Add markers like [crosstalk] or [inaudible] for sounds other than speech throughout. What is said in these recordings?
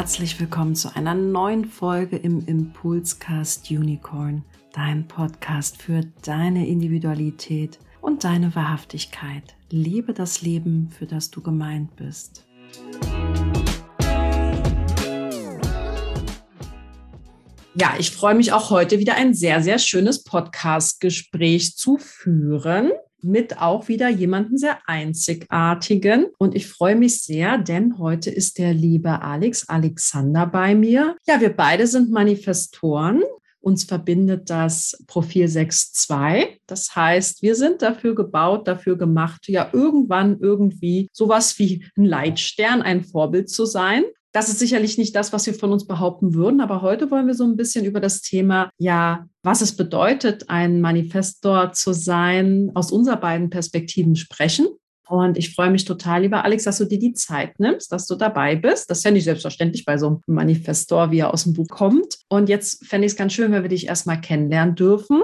herzlich willkommen zu einer neuen Folge im Impulscast Unicorn, dein Podcast für deine Individualität und deine Wahrhaftigkeit. Liebe das Leben, für das du gemeint bist. Ja, ich freue mich auch heute wieder ein sehr, sehr schönes Podcast-Gespräch zu führen mit auch wieder jemanden sehr einzigartigen. Und ich freue mich sehr, denn heute ist der liebe Alex Alexander bei mir. Ja, wir beide sind Manifestoren. Uns verbindet das Profil 6.2. Das heißt, wir sind dafür gebaut, dafür gemacht, ja irgendwann irgendwie sowas wie ein Leitstern, ein Vorbild zu sein. Das ist sicherlich nicht das, was wir von uns behaupten würden, aber heute wollen wir so ein bisschen über das Thema, ja, was es bedeutet, ein Manifestor zu sein, aus unserer beiden Perspektiven sprechen. Und ich freue mich total, lieber Alex, dass du dir die Zeit nimmst, dass du dabei bist. Das ist ja nicht selbstverständlich bei so einem Manifestor, wie er aus dem Buch kommt. Und jetzt fände ich es ganz schön, wenn wir dich erstmal kennenlernen dürfen,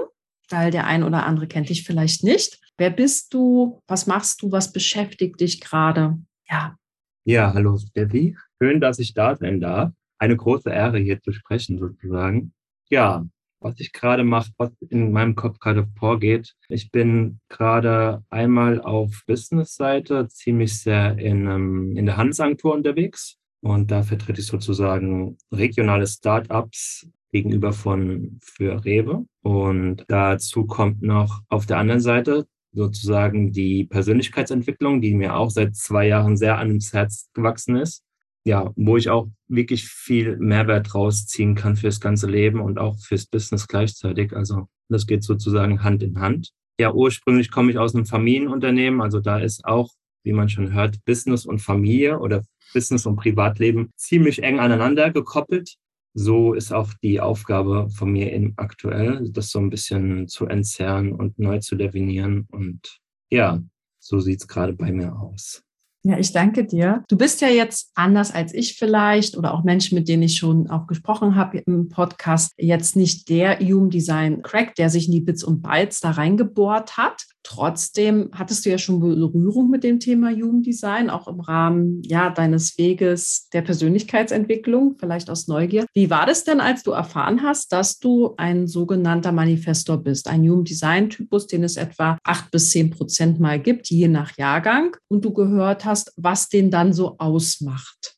weil der ein oder andere kennt dich vielleicht nicht. Wer bist du? Was machst du? Was beschäftigt dich gerade? Ja. Ja, hallo Steffi. Schön, dass ich da sein darf. Eine große Ehre, hier zu sprechen, sozusagen. Ja, was ich gerade mache, was in meinem Kopf gerade vorgeht. Ich bin gerade einmal auf Business-Seite ziemlich sehr in, um, in der Handelsagentur unterwegs. Und da vertrete ich sozusagen regionale Startups gegenüber von für Rewe. Und dazu kommt noch auf der anderen Seite sozusagen die Persönlichkeitsentwicklung, die mir auch seit zwei Jahren sehr ans Herz gewachsen ist ja, wo ich auch wirklich viel Mehrwert rausziehen kann fürs ganze Leben und auch fürs Business gleichzeitig. Also das geht sozusagen Hand in Hand. Ja, ursprünglich komme ich aus einem Familienunternehmen, also da ist auch, wie man schon hört, Business und Familie oder Business und Privatleben ziemlich eng aneinander gekoppelt. So ist auch die Aufgabe von mir in aktuell, das so ein bisschen zu entzerren und neu zu definieren. Und ja, so sieht's gerade bei mir aus. Ja, ich danke dir. Du bist ja jetzt anders als ich vielleicht oder auch Menschen, mit denen ich schon auch gesprochen habe im Podcast, jetzt nicht der Human Design Crack, der sich in die Bits und Bytes da reingebohrt hat, Trotzdem hattest du ja schon Berührung mit dem Thema Jugenddesign, auch im Rahmen ja, deines Weges der Persönlichkeitsentwicklung, vielleicht aus Neugier. Wie war das denn, als du erfahren hast, dass du ein sogenannter Manifestor bist, ein Jugenddesign-Typus, den es etwa acht bis zehn Prozent mal gibt, je nach Jahrgang, und du gehört hast, was den dann so ausmacht?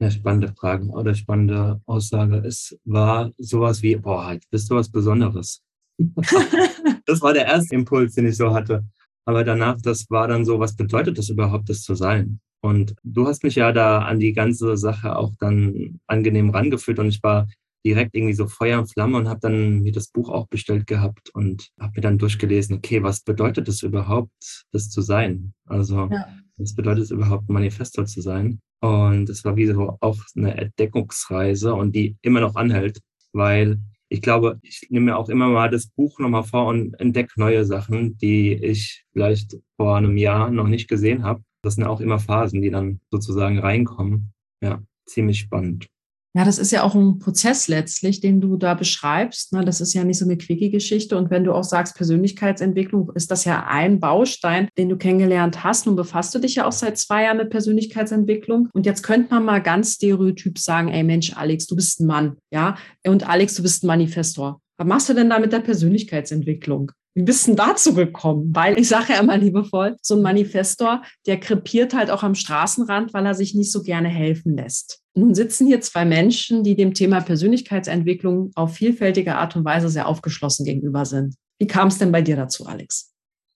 Eine spannende Frage oder spannende Aussage. Es war sowas wie, boah, jetzt bist du was Besonderes. [laughs] das war der erste Impuls, den ich so hatte. Aber danach, das war dann so, was bedeutet das überhaupt, das zu sein? Und du hast mich ja da an die ganze Sache auch dann angenehm rangeführt und ich war direkt irgendwie so Feuer und Flamme und habe dann mir das Buch auch bestellt gehabt und habe mir dann durchgelesen, okay, was bedeutet es überhaupt, das zu sein? Also ja. Was bedeutet es überhaupt, Manifestor zu sein? Und es war wie so auch eine Entdeckungsreise und die immer noch anhält, weil ich glaube, ich nehme mir auch immer mal das Buch nochmal vor und entdecke neue Sachen, die ich vielleicht vor einem Jahr noch nicht gesehen habe. Das sind auch immer Phasen, die dann sozusagen reinkommen. Ja, ziemlich spannend. Ja, das ist ja auch ein Prozess letztlich, den du da beschreibst. Ne? Das ist ja nicht so eine Quickie-Geschichte. Und wenn du auch sagst, Persönlichkeitsentwicklung, ist das ja ein Baustein, den du kennengelernt hast. Nun befasst du dich ja auch seit zwei Jahren mit Persönlichkeitsentwicklung. Und jetzt könnte man mal ganz stereotyp sagen, ey Mensch, Alex, du bist ein Mann. Ja, und Alex, du bist ein Manifestor. Was machst du denn da mit der Persönlichkeitsentwicklung? Wie bist du dazu gekommen? Weil ich sage ja immer liebevoll, so ein Manifestor, der krepiert halt auch am Straßenrand, weil er sich nicht so gerne helfen lässt. Nun sitzen hier zwei Menschen, die dem Thema Persönlichkeitsentwicklung auf vielfältige Art und Weise sehr aufgeschlossen gegenüber sind. Wie kam es denn bei dir dazu, Alex?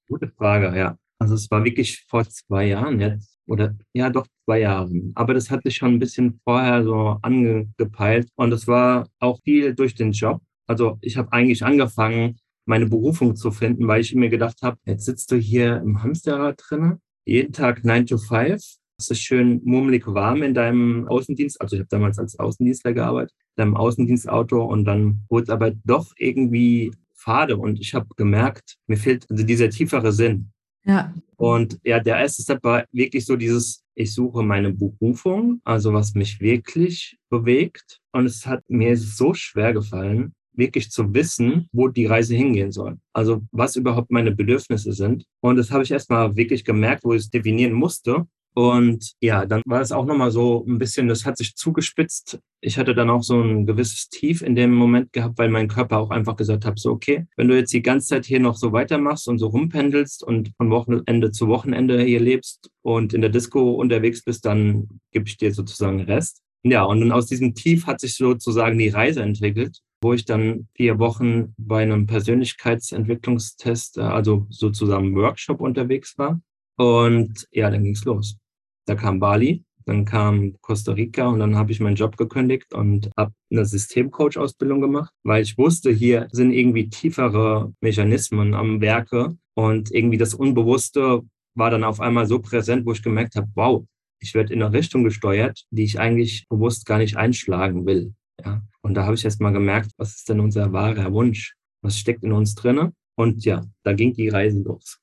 Gute Frage, ja. Also es war wirklich vor zwei Jahren jetzt, oder ja doch zwei Jahren. Aber das hat sich schon ein bisschen vorher so angepeilt und es war auch viel durch den Job. Also ich habe eigentlich angefangen, meine Berufung zu finden, weil ich mir gedacht habe, jetzt sitzt du hier im Hamsterrad drinnen, jeden Tag 9 to 5, es ist schön murmelig warm in deinem Außendienst. Also ich habe damals als Außendienstler gearbeitet, in deinem Außendienstauto und dann wurde es aber doch irgendwie fade und ich habe gemerkt, mir fehlt also dieser tiefere Sinn. Ja. Und ja, der erste Step war wirklich so dieses, ich suche meine Berufung, also was mich wirklich bewegt. Und es hat mir so schwer gefallen, wirklich zu wissen, wo die Reise hingehen soll. Also was überhaupt meine Bedürfnisse sind. Und das habe ich erstmal wirklich gemerkt, wo ich es definieren musste. Und ja, dann war es auch nochmal so ein bisschen, das hat sich zugespitzt. Ich hatte dann auch so ein gewisses Tief in dem Moment gehabt, weil mein Körper auch einfach gesagt hat, so, okay, wenn du jetzt die ganze Zeit hier noch so weitermachst und so rumpendelst und von Wochenende zu Wochenende hier lebst und in der Disco unterwegs bist, dann gebe ich dir sozusagen Rest. Ja, und dann aus diesem Tief hat sich sozusagen die Reise entwickelt, wo ich dann vier Wochen bei einem Persönlichkeitsentwicklungstest, äh, also sozusagen Workshop unterwegs war. Und ja, dann ging's los. Da kam Bali, dann kam Costa Rica und dann habe ich meinen Job gekündigt und habe eine Systemcoach-Ausbildung gemacht, weil ich wusste, hier sind irgendwie tiefere Mechanismen am Werke und irgendwie das Unbewusste war dann auf einmal so präsent, wo ich gemerkt habe, wow, ich werde in eine Richtung gesteuert, die ich eigentlich bewusst gar nicht einschlagen will. Ja. Und da habe ich erst mal gemerkt, was ist denn unser wahrer Wunsch? Was steckt in uns drinne? Und ja, da ging die Reise los.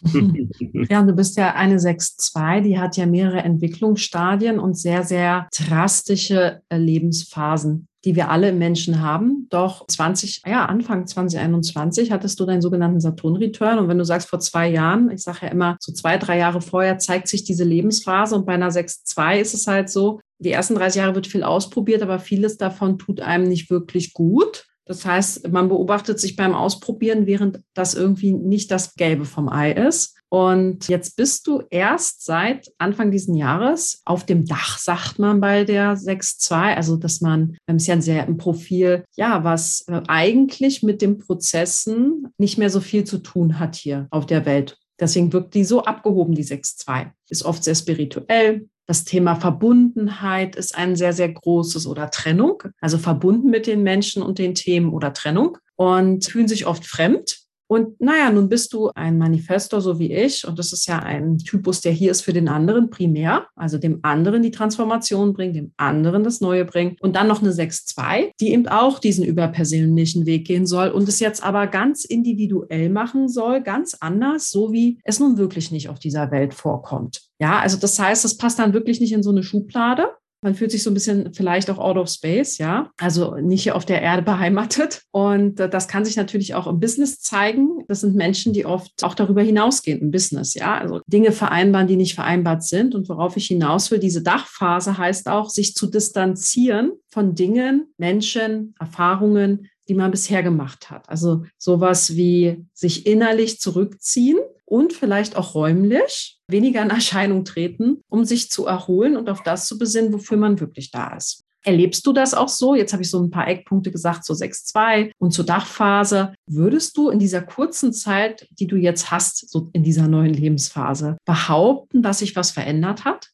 [laughs] ja, du bist ja eine 6.2, die hat ja mehrere Entwicklungsstadien und sehr, sehr drastische äh, Lebensphasen, die wir alle Menschen haben. Doch 20, ja, Anfang 2021 hattest du deinen sogenannten Saturn-Return. Und wenn du sagst, vor zwei Jahren, ich sage ja immer, so zwei, drei Jahre vorher zeigt sich diese Lebensphase und bei einer 6.2 ist es halt so, die ersten 30 Jahre wird viel ausprobiert, aber vieles davon tut einem nicht wirklich gut. Das heißt, man beobachtet sich beim Ausprobieren, während das irgendwie nicht das Gelbe vom Ei ist. Und jetzt bist du erst seit Anfang diesen Jahres auf dem Dach, sagt man bei der 6.2. Also, dass man, wir haben es ja sehr im Profil, ja, was äh, eigentlich mit den Prozessen nicht mehr so viel zu tun hat hier auf der Welt. Deswegen wirkt die so abgehoben, die 6.2. Ist oft sehr spirituell, das Thema Verbundenheit ist ein sehr, sehr großes oder Trennung, also verbunden mit den Menschen und den Themen oder Trennung und fühlen sich oft fremd und naja, nun bist du ein Manifestor, so wie ich. Und das ist ja ein Typus, der hier ist für den anderen primär, also dem anderen die Transformation bringt, dem anderen das Neue bringt. Und dann noch eine 6-2, die eben auch diesen überpersönlichen Weg gehen soll und es jetzt aber ganz individuell machen soll, ganz anders, so wie es nun wirklich nicht auf dieser Welt vorkommt. Ja, also das heißt, das passt dann wirklich nicht in so eine Schublade, man fühlt sich so ein bisschen vielleicht auch out of space, ja, also nicht auf der Erde [laughs] beheimatet. Und äh, das kann sich natürlich auch im Business zeigen. Das sind Menschen, die oft auch darüber hinausgehen im Business, ja, also Dinge vereinbaren, die nicht vereinbart sind. Und worauf ich hinaus will, diese Dachphase heißt auch, sich zu distanzieren von Dingen, Menschen, Erfahrungen, die man bisher gemacht hat. Also sowas wie sich innerlich zurückziehen und vielleicht auch räumlich weniger in Erscheinung treten, um sich zu erholen und auf das zu besinnen, wofür man wirklich da ist. Erlebst du das auch so? Jetzt habe ich so ein paar Eckpunkte gesagt, so 6.2 und zur Dachphase. Würdest du in dieser kurzen Zeit, die du jetzt hast, so in dieser neuen Lebensphase, behaupten, dass sich was verändert hat?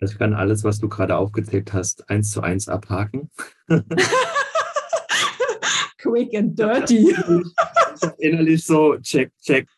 Ich kann alles, was du gerade aufgezählt hast, eins zu eins abhaken. [laughs] Quick and dirty. Innerlich so, check, check,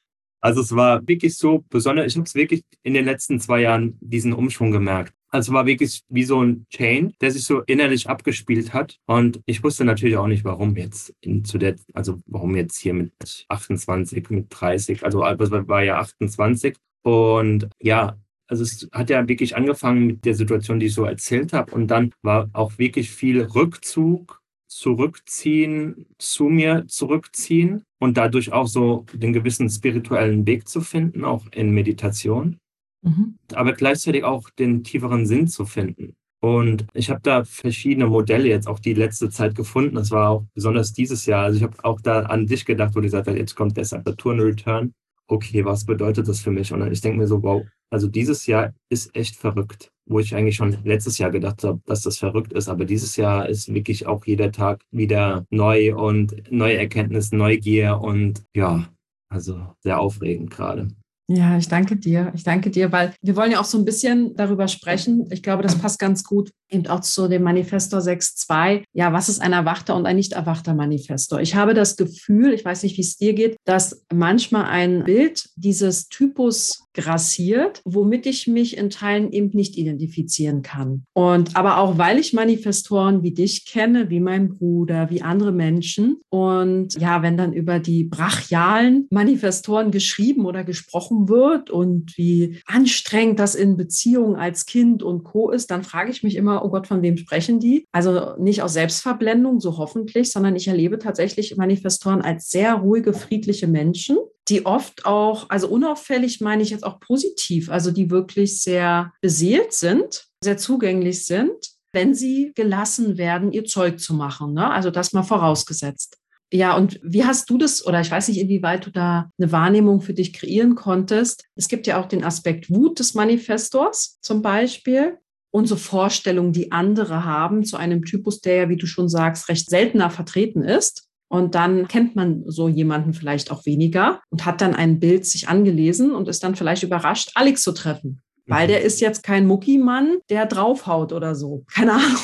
also es war wirklich so besonders, ich habe es wirklich in den letzten zwei Jahren diesen Umschwung gemerkt. Also es war wirklich wie so ein Chain, der sich so innerlich abgespielt hat. Und ich wusste natürlich auch nicht, warum jetzt in, zu der, also warum jetzt hier mit 28, mit 30, also es war ja 28. Und ja, also es hat ja wirklich angefangen mit der Situation, die ich so erzählt habe. Und dann war auch wirklich viel Rückzug zurückziehen, zu mir zurückziehen und dadurch auch so den gewissen spirituellen Weg zu finden, auch in Meditation, mhm. aber gleichzeitig auch den tieferen Sinn zu finden. Und ich habe da verschiedene Modelle jetzt auch die letzte Zeit gefunden. Das war auch besonders dieses Jahr. Also ich habe auch da an dich gedacht, wo du gesagt hast, jetzt kommt der Saturn Return. Okay, was bedeutet das für mich? Und ich denke mir so, wow, also dieses Jahr ist echt verrückt wo ich eigentlich schon letztes Jahr gedacht habe, dass das verrückt ist. Aber dieses Jahr ist wirklich auch jeder Tag wieder neu und neue Erkenntnis, Neugier und ja, also sehr aufregend gerade. Ja, ich danke dir. Ich danke dir, weil wir wollen ja auch so ein bisschen darüber sprechen. Ich glaube, das passt ganz gut eben auch zu dem Manifestor 6.2. Ja, was ist ein erwachter und ein nicht erwachter Manifestor? Ich habe das Gefühl, ich weiß nicht, wie es dir geht, dass manchmal ein Bild dieses Typus grassiert, womit ich mich in Teilen eben nicht identifizieren kann. Und aber auch, weil ich Manifestoren wie dich kenne, wie mein Bruder, wie andere Menschen. Und ja, wenn dann über die brachialen Manifestoren geschrieben oder gesprochen wird und wie anstrengend das in Beziehungen als Kind und Co. ist, dann frage ich mich immer, oh Gott, von wem sprechen die? Also nicht aus Selbstverblendung, so hoffentlich, sondern ich erlebe tatsächlich Manifestoren als sehr ruhige, friedliche Menschen, die oft auch, also unauffällig meine ich jetzt auch positiv, also die wirklich sehr beseelt sind, sehr zugänglich sind, wenn sie gelassen werden, ihr Zeug zu machen. Ne? Also das mal vorausgesetzt. Ja, und wie hast du das, oder ich weiß nicht, inwieweit du da eine Wahrnehmung für dich kreieren konntest? Es gibt ja auch den Aspekt Wut des Manifestors zum Beispiel und so Vorstellungen, die andere haben zu einem Typus, der ja, wie du schon sagst, recht seltener vertreten ist. Und dann kennt man so jemanden vielleicht auch weniger und hat dann ein Bild sich angelesen und ist dann vielleicht überrascht, Alex zu treffen. Weil mhm. der ist jetzt kein Muckimann, der draufhaut oder so. [laughs] Keine Ahnung.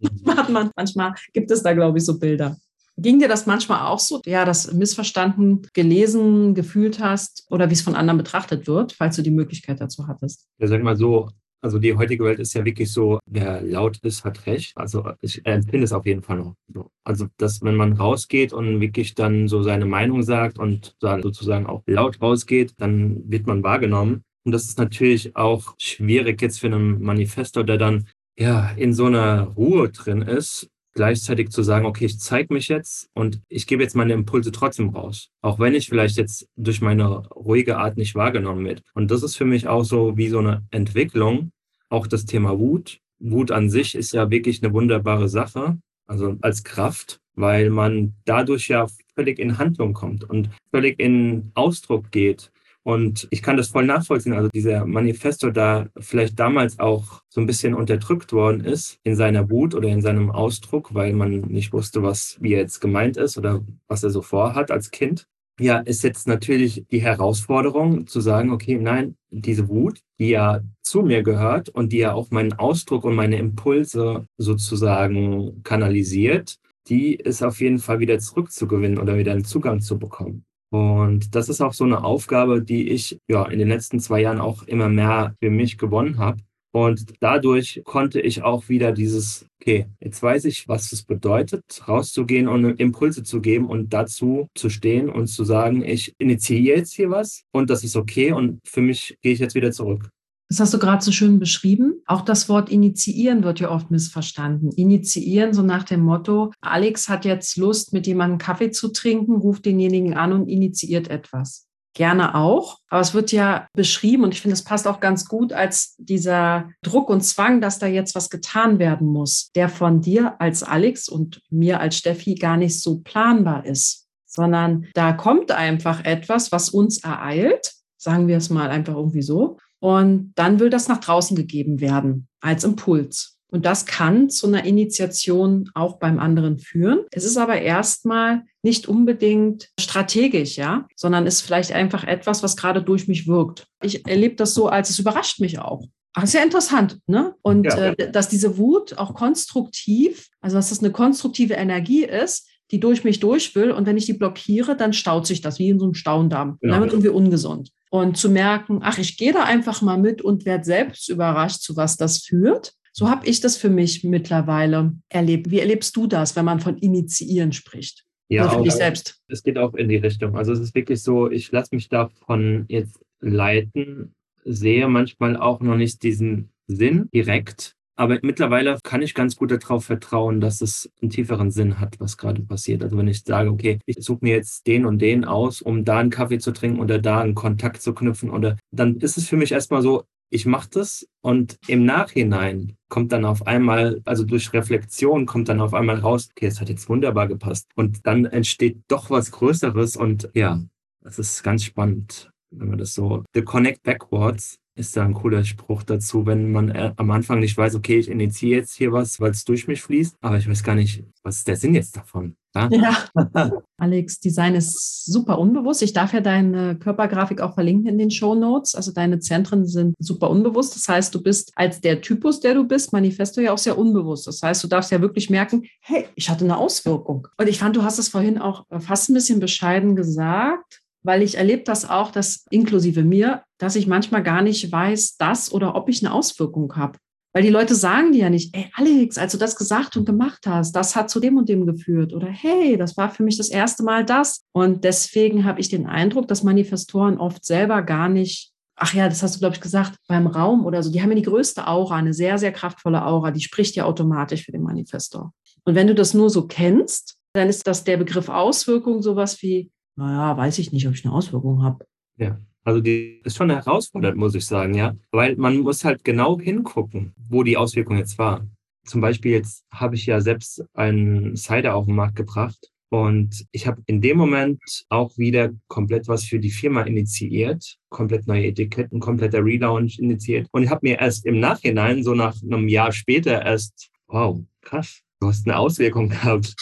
Mhm. manchmal gibt es da, glaube ich, so Bilder. Ging dir das manchmal auch so, ja, das missverstanden gelesen, gefühlt hast oder wie es von anderen betrachtet wird, falls du die Möglichkeit dazu hattest? Ja, sag mal so, also die heutige Welt ist ja wirklich so, wer laut ist, hat recht. Also ich empfinde es auf jeden Fall noch so. Also, dass wenn man rausgeht und wirklich dann so seine Meinung sagt und dann sozusagen auch laut rausgeht, dann wird man wahrgenommen. Und das ist natürlich auch schwierig jetzt für einen Manifesto, der dann ja in so einer Ruhe drin ist gleichzeitig zu sagen, okay, ich zeige mich jetzt und ich gebe jetzt meine Impulse trotzdem raus, auch wenn ich vielleicht jetzt durch meine ruhige Art nicht wahrgenommen wird. Und das ist für mich auch so wie so eine Entwicklung, auch das Thema Wut. Wut an sich ist ja wirklich eine wunderbare Sache, also als Kraft, weil man dadurch ja völlig in Handlung kommt und völlig in Ausdruck geht. Und ich kann das voll nachvollziehen. Also dieser Manifesto da vielleicht damals auch so ein bisschen unterdrückt worden ist in seiner Wut oder in seinem Ausdruck, weil man nicht wusste, was wie er jetzt gemeint ist oder was er so vorhat als Kind. Ja, ist jetzt natürlich die Herausforderung zu sagen, okay, nein, diese Wut, die ja zu mir gehört und die ja auch meinen Ausdruck und meine Impulse sozusagen kanalisiert, die ist auf jeden Fall wieder zurückzugewinnen oder wieder einen Zugang zu bekommen. Und das ist auch so eine Aufgabe, die ich ja in den letzten zwei Jahren auch immer mehr für mich gewonnen habe. Und dadurch konnte ich auch wieder dieses, okay, jetzt weiß ich, was es bedeutet, rauszugehen und Impulse zu geben und dazu zu stehen und zu sagen, ich initiiere jetzt hier was und das ist okay und für mich gehe ich jetzt wieder zurück. Das hast du gerade so schön beschrieben. Auch das Wort initiieren wird ja oft missverstanden. Initiieren, so nach dem Motto, Alex hat jetzt Lust, mit jemandem Kaffee zu trinken, ruft denjenigen an und initiiert etwas. Gerne auch. Aber es wird ja beschrieben und ich finde, es passt auch ganz gut als dieser Druck und Zwang, dass da jetzt was getan werden muss, der von dir als Alex und mir als Steffi gar nicht so planbar ist, sondern da kommt einfach etwas, was uns ereilt, sagen wir es mal einfach irgendwie so. Und dann will das nach draußen gegeben werden als Impuls. Und das kann zu einer Initiation auch beim anderen führen. Es ist aber erstmal nicht unbedingt strategisch, ja, sondern ist vielleicht einfach etwas, was gerade durch mich wirkt. Ich erlebe das so, als es überrascht mich auch. Ach, sehr interessant, ne? Und ja. äh, dass diese Wut auch konstruktiv, also dass das eine konstruktive Energie ist, die durch mich durch will. Und wenn ich die blockiere, dann staut sich das wie in so einem Staudamm. Genau. Dann wird irgendwie ungesund und zu merken, ach, ich gehe da einfach mal mit und werde selbst überrascht, zu was das führt. So habe ich das für mich mittlerweile erlebt. Wie erlebst du das, wenn man von Initiieren spricht? Ja, also für dich selbst. Es geht auch in die Richtung. Also es ist wirklich so, ich lasse mich davon jetzt leiten, sehe manchmal auch noch nicht diesen Sinn direkt, aber mittlerweile kann ich ganz gut darauf vertrauen, dass es einen tieferen Sinn hat, was gerade passiert. Also wenn ich sage, okay, ich suche mir jetzt den und den aus, um da einen Kaffee zu trinken oder da einen Kontakt zu knüpfen, oder dann ist es für mich erstmal so, ich mache das und im Nachhinein kommt dann auf einmal, also durch Reflexion kommt dann auf einmal raus, okay, es hat jetzt wunderbar gepasst. Und dann entsteht doch was Größeres und ja, das ist ganz spannend, wenn man das so, the connect backwards ist da ein cooler Spruch dazu, wenn man äh, am Anfang nicht weiß, okay, ich initiiere jetzt hier was, weil es durch mich fließt, aber ich weiß gar nicht, was ist der Sinn jetzt davon? Ja, ja. [laughs] Alex, Design ist super unbewusst. Ich darf ja deine Körpergrafik auch verlinken in den Show Notes. Also deine Zentren sind super unbewusst. Das heißt, du bist als der Typus, der du bist, Manifesto ja auch sehr unbewusst. Das heißt, du darfst ja wirklich merken, hey, ich hatte eine Auswirkung. Und ich fand, du hast es vorhin auch fast ein bisschen bescheiden gesagt weil ich erlebe das auch, dass inklusive mir, dass ich manchmal gar nicht weiß, dass oder ob ich eine Auswirkung habe. Weil die Leute sagen dir ja nicht, ey Alex, als du das gesagt und gemacht hast, das hat zu dem und dem geführt. Oder hey, das war für mich das erste Mal das. Und deswegen habe ich den Eindruck, dass Manifestoren oft selber gar nicht, ach ja, das hast du, glaube ich, gesagt, beim Raum oder so, die haben ja die größte Aura, eine sehr, sehr kraftvolle Aura, die spricht ja automatisch für den Manifestor. Und wenn du das nur so kennst, dann ist das der Begriff Auswirkung sowas wie, naja, weiß ich nicht, ob ich eine Auswirkung habe. Ja. Also die ist schon herausfordernd, muss ich sagen, ja. Weil man muss halt genau hingucken, wo die Auswirkung jetzt war. Zum Beispiel jetzt habe ich ja selbst einen Cider auf den Markt gebracht und ich habe in dem Moment auch wieder komplett was für die Firma initiiert, komplett neue Etiketten, kompletter Relaunch initiiert. Und ich habe mir erst im Nachhinein, so nach einem Jahr später, erst, wow, krass, du hast eine Auswirkung [laughs] gehabt.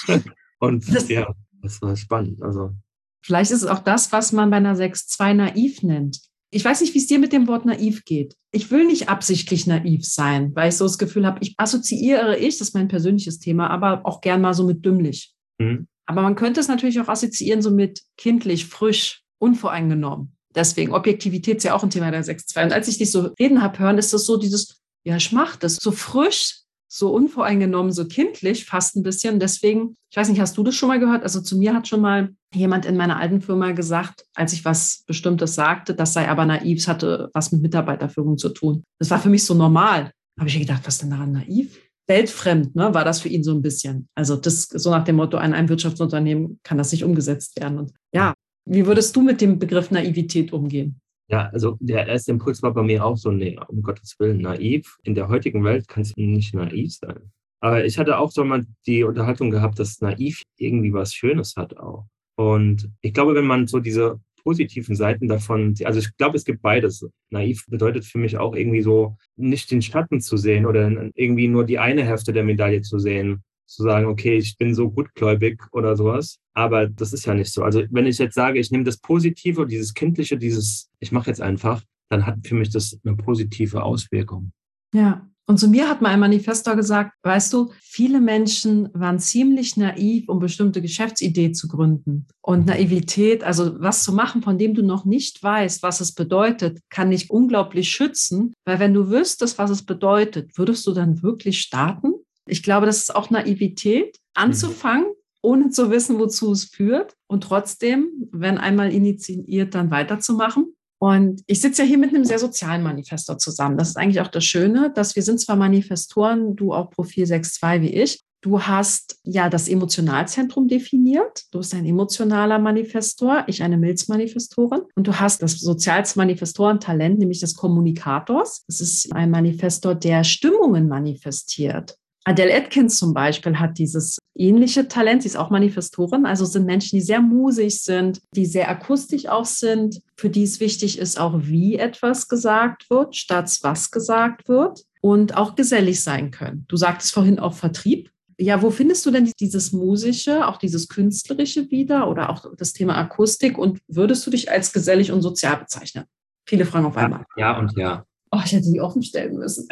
Und das, ja, das war spannend. Also. Vielleicht ist es auch das, was man bei einer 6.2 naiv nennt. Ich weiß nicht, wie es dir mit dem Wort naiv geht. Ich will nicht absichtlich naiv sein, weil ich so das Gefühl habe, ich assoziiere ich, das ist mein persönliches Thema, aber auch gern mal so mit dümmlich. Mhm. Aber man könnte es natürlich auch assoziieren so mit kindlich, frisch, unvoreingenommen. Deswegen, Objektivität ist ja auch ein Thema der 6.2. Und als ich dich so reden habe hören, ist das so dieses, ja, ich mache das so frisch, so unvoreingenommen, so kindlich, fast ein bisschen. Deswegen, ich weiß nicht, hast du das schon mal gehört? Also zu mir hat schon mal jemand in meiner alten Firma gesagt, als ich was Bestimmtes sagte, das sei aber naiv, es hatte was mit Mitarbeiterführung zu tun. Das war für mich so normal. Habe ich gedacht, was denn daran naiv? weltfremd, ne, war das für ihn so ein bisschen. Also das so nach dem Motto, in einem Wirtschaftsunternehmen kann das nicht umgesetzt werden. Und ja, wie würdest du mit dem Begriff Naivität umgehen? Ja, also der erste Impuls war bei mir auch so, nee, um Gottes Willen, naiv. In der heutigen Welt kann es nicht naiv sein. Aber ich hatte auch so mal die Unterhaltung gehabt, dass naiv irgendwie was Schönes hat auch. Und ich glaube, wenn man so diese positiven Seiten davon. Also ich glaube, es gibt beides. Naiv bedeutet für mich auch irgendwie so, nicht den Schatten zu sehen oder irgendwie nur die eine Hälfte der Medaille zu sehen. Zu sagen, okay, ich bin so gutgläubig oder sowas. Aber das ist ja nicht so. Also wenn ich jetzt sage, ich nehme das Positive, dieses Kindliche, dieses, ich mache jetzt einfach, dann hat für mich das eine positive Auswirkung. Ja, und zu mir hat mal ein Manifestor gesagt, weißt du, viele Menschen waren ziemlich naiv, um bestimmte Geschäftsidee zu gründen. Und Naivität, also was zu machen, von dem du noch nicht weißt, was es bedeutet, kann dich unglaublich schützen, weil wenn du wüsstest, was es bedeutet, würdest du dann wirklich starten? Ich glaube, das ist auch Naivität, anzufangen, ohne zu wissen, wozu es führt und trotzdem, wenn einmal initiiert, dann weiterzumachen. Und ich sitze ja hier mit einem sehr sozialen Manifestor zusammen. Das ist eigentlich auch das Schöne, dass wir sind zwar Manifestoren, du auch Profil 6.2 wie ich. Du hast ja das Emotionalzentrum definiert. Du bist ein emotionaler Manifestor, ich eine Milzmanifestorin. Und du hast das Sozialsmanifestorentalent, nämlich des Kommunikators. Das ist ein Manifestor, der Stimmungen manifestiert. Adele Atkins zum Beispiel hat dieses ähnliche Talent. Sie ist auch Manifestorin. Also sind Menschen, die sehr musig sind, die sehr akustisch auch sind, für die es wichtig ist, auch wie etwas gesagt wird, statt was gesagt wird und auch gesellig sein können. Du sagtest vorhin auch Vertrieb. Ja, wo findest du denn dieses Musische, auch dieses Künstlerische wieder oder auch das Thema Akustik und würdest du dich als gesellig und sozial bezeichnen? Viele Fragen auf einmal. Ja und ja. Oh, ich hätte die offen stellen müssen.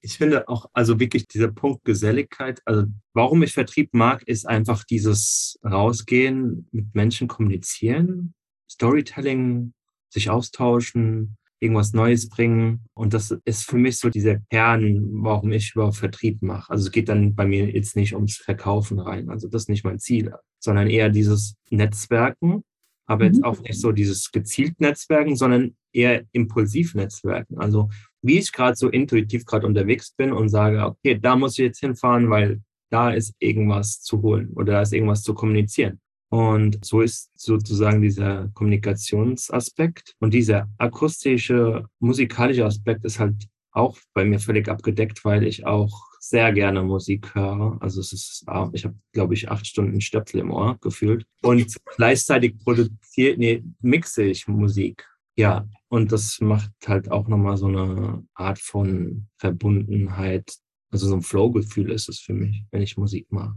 Ich finde auch, also wirklich dieser Punkt Geselligkeit, also warum ich Vertrieb mag, ist einfach dieses Rausgehen, mit Menschen kommunizieren, Storytelling, sich austauschen, irgendwas Neues bringen. Und das ist für mich so dieser Kern, warum ich überhaupt Vertrieb mache. Also es geht dann bei mir jetzt nicht ums Verkaufen rein. Also das ist nicht mein Ziel, sondern eher dieses Netzwerken, aber mhm. jetzt auch nicht so dieses gezielt Netzwerken, sondern eher impulsiv Netzwerken. Also wie ich gerade so intuitiv gerade unterwegs bin und sage, okay, da muss ich jetzt hinfahren, weil da ist irgendwas zu holen oder da ist irgendwas zu kommunizieren. Und so ist sozusagen dieser Kommunikationsaspekt und dieser akustische, musikalische Aspekt ist halt auch bei mir völlig abgedeckt, weil ich auch sehr gerne Musik höre. Also es ist, ich habe, glaube ich, acht Stunden Stöpsel im Ohr gefühlt. Und gleichzeitig produziere, nee, mixe ich Musik. Ja, und das macht halt auch nochmal so eine Art von Verbundenheit. Also so ein Flow-Gefühl ist es für mich, wenn ich Musik mache.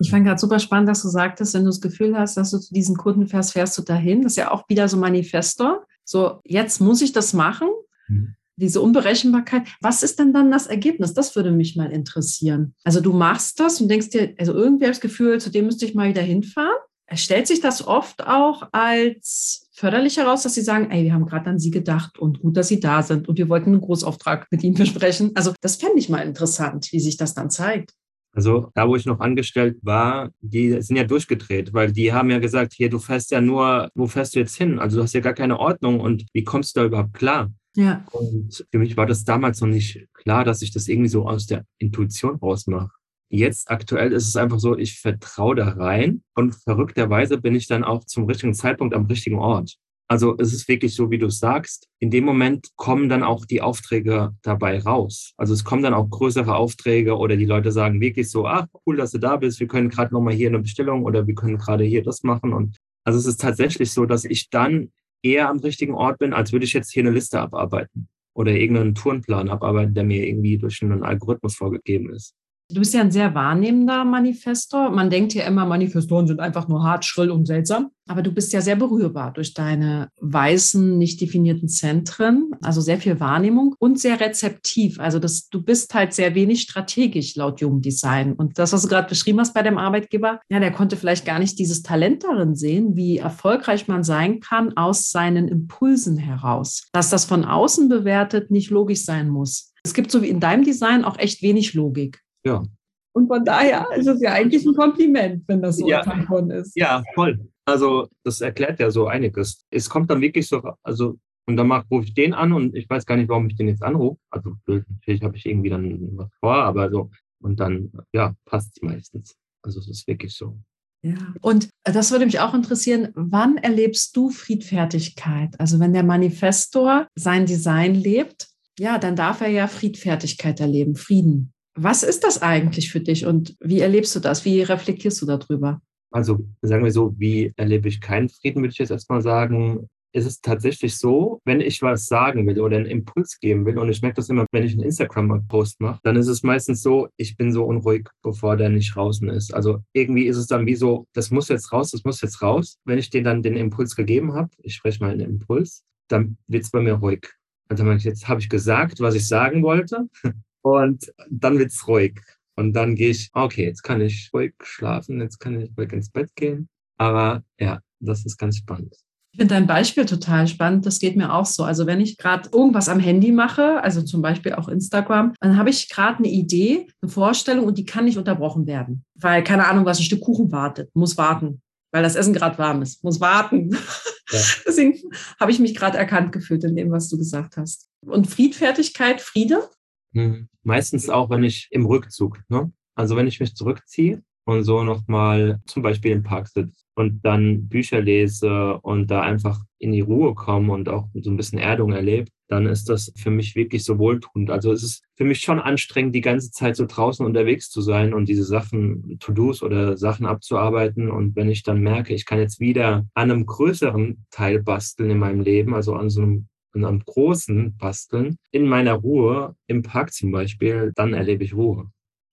Ich fand gerade super spannend, dass du sagtest, wenn du das Gefühl hast, dass du zu diesem Kunden fährst, fährst du dahin. Das ist ja auch wieder so Manifestor. So, jetzt muss ich das machen. Mhm. Diese Unberechenbarkeit. Was ist denn dann das Ergebnis? Das würde mich mal interessieren. Also du machst das und denkst dir, also irgendwie habe ich das Gefühl, zu dem müsste ich mal wieder hinfahren. Stellt sich das oft auch als förderlich heraus, dass Sie sagen, ey, wir haben gerade an Sie gedacht und gut, dass Sie da sind und wir wollten einen Großauftrag mit Ihnen besprechen. Also das fände ich mal interessant, wie sich das dann zeigt. Also da, wo ich noch angestellt war, die sind ja durchgedreht, weil die haben ja gesagt, hier, du fährst ja nur, wo fährst du jetzt hin? Also du hast ja gar keine Ordnung und wie kommst du da überhaupt klar? Ja. Und für mich war das damals noch nicht klar, dass ich das irgendwie so aus der Intuition rausmache. Jetzt aktuell ist es einfach so, ich vertraue da rein und verrückterweise bin ich dann auch zum richtigen Zeitpunkt am richtigen Ort. Also es ist wirklich so, wie du sagst. In dem Moment kommen dann auch die Aufträge dabei raus. Also es kommen dann auch größere Aufträge oder die Leute sagen wirklich so, ach cool, dass du da bist. Wir können gerade noch mal hier eine Bestellung oder wir können gerade hier das machen. Und also es ist tatsächlich so, dass ich dann eher am richtigen Ort bin, als würde ich jetzt hier eine Liste abarbeiten oder irgendeinen Tourenplan abarbeiten, der mir irgendwie durch einen Algorithmus vorgegeben ist. Du bist ja ein sehr wahrnehmender Manifestor. Man denkt ja immer, Manifestoren sind einfach nur hart, schrill und seltsam. Aber du bist ja sehr berührbar durch deine weißen, nicht definierten Zentren. Also sehr viel Wahrnehmung und sehr rezeptiv. Also das, du bist halt sehr wenig strategisch laut Human Design. Und das, was du gerade beschrieben hast bei dem Arbeitgeber, ja, der konnte vielleicht gar nicht dieses Talent darin sehen, wie erfolgreich man sein kann aus seinen Impulsen heraus. Dass das von außen bewertet nicht logisch sein muss. Es gibt so wie in deinem Design auch echt wenig Logik. Ja. Und von daher ist es ja eigentlich ein Kompliment, wenn das so ja. davon ist. Ja, voll. Also das erklärt ja so einiges. Es kommt dann wirklich so, also und dann rufe ich den an und ich weiß gar nicht, warum ich den jetzt anrufe. Also natürlich habe ich irgendwie dann was vor, aber so. Und dann, ja, passt es meistens. Also es ist wirklich so. Ja, und das würde mich auch interessieren, wann erlebst du Friedfertigkeit? Also wenn der Manifestor sein Design lebt, ja, dann darf er ja Friedfertigkeit erleben, Frieden. Was ist das eigentlich für dich und wie erlebst du das? Wie reflektierst du darüber? Also sagen wir so, wie erlebe ich keinen Frieden, würde ich jetzt erstmal sagen. Es ist tatsächlich so, wenn ich was sagen will oder einen Impuls geben will, und ich merke das immer, wenn ich einen Instagram-Post mache, dann ist es meistens so, ich bin so unruhig, bevor der nicht draußen ist. Also irgendwie ist es dann wie so, das muss jetzt raus, das muss jetzt raus. Wenn ich den dann den Impuls gegeben habe, ich spreche mal einen Impuls, dann wird es bei mir ruhig. Also jetzt habe ich gesagt, was ich sagen wollte. Und dann wird's ruhig. Und dann gehe ich, okay, jetzt kann ich ruhig schlafen, jetzt kann ich ruhig ins Bett gehen. Aber ja, das ist ganz spannend. Ich finde dein Beispiel total spannend. Das geht mir auch so. Also wenn ich gerade irgendwas am Handy mache, also zum Beispiel auch Instagram, dann habe ich gerade eine Idee, eine Vorstellung und die kann nicht unterbrochen werden. Weil keine Ahnung, was ein Stück Kuchen wartet, muss warten, weil das Essen gerade warm ist, muss warten. Ja. [laughs] Deswegen habe ich mich gerade erkannt gefühlt in dem, was du gesagt hast. Und Friedfertigkeit, Friede, hm. Meistens auch, wenn ich im Rückzug, ne? Also wenn ich mich zurückziehe und so nochmal zum Beispiel im Park sitze und dann Bücher lese und da einfach in die Ruhe komme und auch so ein bisschen Erdung erlebe, dann ist das für mich wirklich so wohltuend. Also es ist für mich schon anstrengend, die ganze Zeit so draußen unterwegs zu sein und diese Sachen, To-Dos oder Sachen abzuarbeiten. Und wenn ich dann merke, ich kann jetzt wieder an einem größeren Teil basteln in meinem Leben, also an so einem und am Großen basteln, in meiner Ruhe, im Park zum Beispiel, dann erlebe ich Ruhe.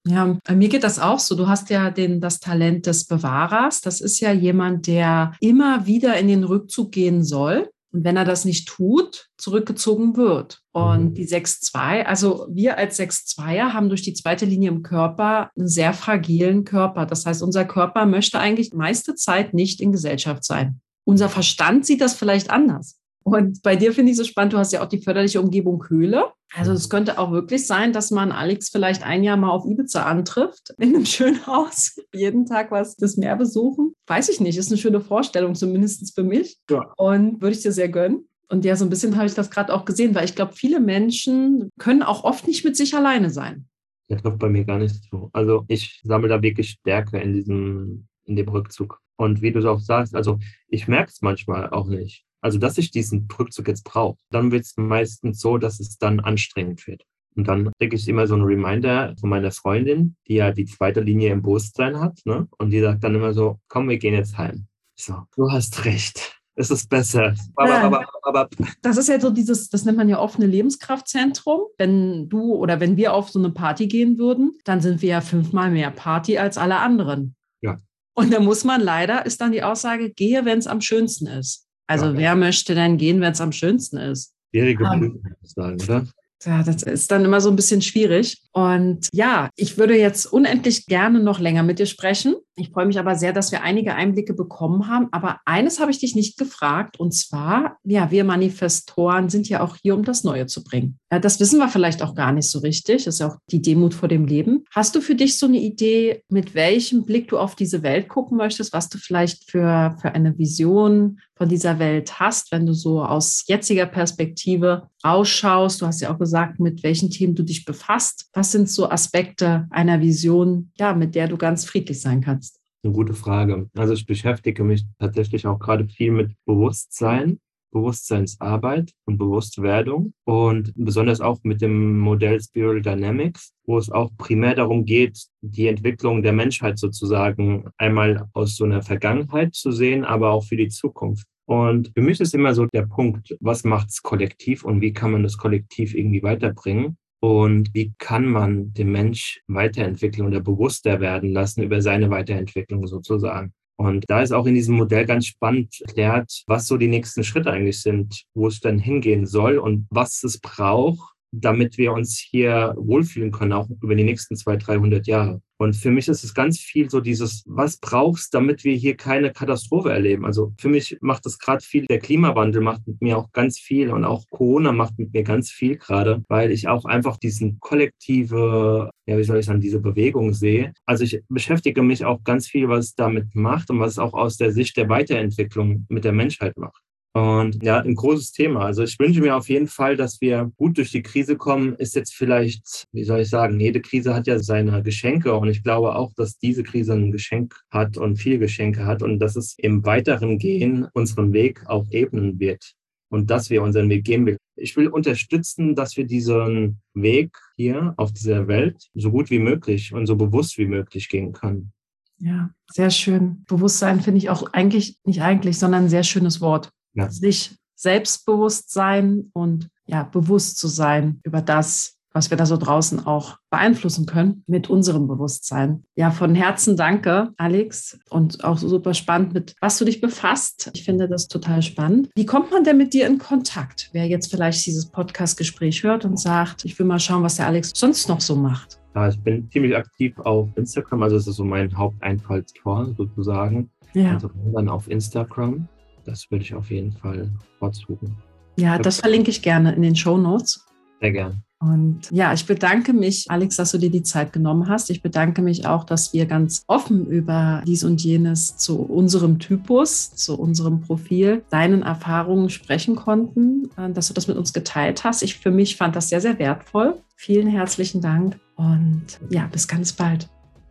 Ja, mir geht das auch so. Du hast ja den, das Talent des Bewahrers. Das ist ja jemand, der immer wieder in den Rückzug gehen soll. Und wenn er das nicht tut, zurückgezogen wird. Und mhm. die 6-2, also wir als 6-2er haben durch die zweite Linie im Körper einen sehr fragilen Körper. Das heißt, unser Körper möchte eigentlich meiste Zeit nicht in Gesellschaft sein. Unser Verstand sieht das vielleicht anders. Und bei dir finde ich so spannend, du hast ja auch die förderliche Umgebung Höhle. Also es könnte auch wirklich sein, dass man Alex vielleicht ein Jahr mal auf Ibiza antrifft, in einem [laughs] schönen Haus, jeden Tag was das Meer besuchen. Weiß ich nicht, ist eine schöne Vorstellung, zumindest für mich. Ja. Und würde ich dir sehr gönnen. Und ja, so ein bisschen habe ich das gerade auch gesehen, weil ich glaube, viele Menschen können auch oft nicht mit sich alleine sein. Das trifft bei mir gar nicht so. Also ich sammle da wirklich Stärke in diesem, in dem Rückzug. Und wie du es auch sagst, also ich merke es manchmal auch nicht. Also, dass ich diesen Rückzug jetzt brauche. Dann wird es meistens so, dass es dann anstrengend wird. Und dann kriege ich immer so einen Reminder von meiner Freundin, die ja die zweite Linie im Bewusstsein hat. Ne? Und die sagt dann immer so, komm, wir gehen jetzt heim. Ich so, du hast recht. Es ist besser. Aber, aber, das ist ja so dieses, das nennt man ja offene Lebenskraftzentrum. Wenn du oder wenn wir auf so eine Party gehen würden, dann sind wir ja fünfmal mehr Party als alle anderen. Ja. Und da muss man leider, ist dann die Aussage, gehe, wenn es am schönsten ist. Also ja. wer möchte denn gehen, wenn es am schönsten ist? Schwierige um, sagen, oder? Ja, das ist dann immer so ein bisschen schwierig. Und ja, ich würde jetzt unendlich gerne noch länger mit dir sprechen. Ich freue mich aber sehr, dass wir einige Einblicke bekommen haben. Aber eines habe ich dich nicht gefragt. Und zwar, ja, wir Manifestoren sind ja auch hier, um das Neue zu bringen. Ja, das wissen wir vielleicht auch gar nicht so richtig. Das ist ja auch die Demut vor dem Leben. Hast du für dich so eine Idee, mit welchem Blick du auf diese Welt gucken möchtest, was du vielleicht für, für eine Vision von dieser Welt hast, wenn du so aus jetziger Perspektive ausschaust? Du hast ja auch gesagt, mit welchen Themen du dich befasst. Was sind so Aspekte einer Vision, ja, mit der du ganz friedlich sein kannst? Eine gute Frage. Also ich beschäftige mich tatsächlich auch gerade viel mit Bewusstsein, Bewusstseinsarbeit und Bewusstwerdung und besonders auch mit dem Modell Spiral Dynamics, wo es auch primär darum geht, die Entwicklung der Menschheit sozusagen einmal aus so einer Vergangenheit zu sehen, aber auch für die Zukunft. Und für mich ist immer so der Punkt, was macht's kollektiv und wie kann man das kollektiv irgendwie weiterbringen? Und wie kann man den Mensch weiterentwickeln oder bewusster werden lassen über seine Weiterentwicklung sozusagen? Und da ist auch in diesem Modell ganz spannend erklärt, was so die nächsten Schritte eigentlich sind, wo es dann hingehen soll und was es braucht, damit wir uns hier wohlfühlen können, auch über die nächsten 200, 300 Jahre. Und für mich ist es ganz viel so dieses, was brauchst, damit wir hier keine Katastrophe erleben. Also für mich macht das gerade viel, der Klimawandel macht mit mir auch ganz viel und auch Corona macht mit mir ganz viel gerade, weil ich auch einfach diesen kollektive, ja, wie soll ich sagen, diese Bewegung sehe. Also ich beschäftige mich auch ganz viel, was es damit macht und was es auch aus der Sicht der Weiterentwicklung mit der Menschheit macht. Und ja, ein großes Thema. Also ich wünsche mir auf jeden Fall, dass wir gut durch die Krise kommen. Ist jetzt vielleicht, wie soll ich sagen, jede Krise hat ja seine Geschenke und ich glaube auch, dass diese Krise ein Geschenk hat und viele Geschenke hat und dass es im weiteren Gehen unseren Weg auch ebnen wird und dass wir unseren Weg gehen will. Ich will unterstützen, dass wir diesen Weg hier auf dieser Welt so gut wie möglich und so bewusst wie möglich gehen können. Ja, sehr schön. Bewusstsein finde ich auch eigentlich, nicht eigentlich, sondern ein sehr schönes Wort ja. sich selbstbewusst sein und ja, bewusst zu sein über das, was wir da so draußen auch beeinflussen können mit unserem Bewusstsein. Ja, von Herzen danke, Alex, und auch super spannend, mit was du dich befasst. Ich finde das total spannend. Wie kommt man denn mit dir in Kontakt? Wer jetzt vielleicht dieses Podcast-Gespräch hört und sagt, ich will mal schauen, was der Alex sonst noch so macht. Ja, ich bin ziemlich aktiv auf Instagram, also es ist so mein Haupteinfallstor sozusagen. Ja. Also dann auf Instagram das würde ich auf jeden Fall vorzugen. Ja, das verlinke ich gerne in den Show Notes. Sehr gerne. Und ja, ich bedanke mich, Alex, dass du dir die Zeit genommen hast. Ich bedanke mich auch, dass wir ganz offen über dies und jenes zu unserem Typus, zu unserem Profil, deinen Erfahrungen sprechen konnten, äh, dass du das mit uns geteilt hast. Ich für mich fand das sehr, sehr wertvoll. Vielen herzlichen Dank und ja, bis ganz bald.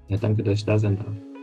Ja, danke, dass ich da sein darf.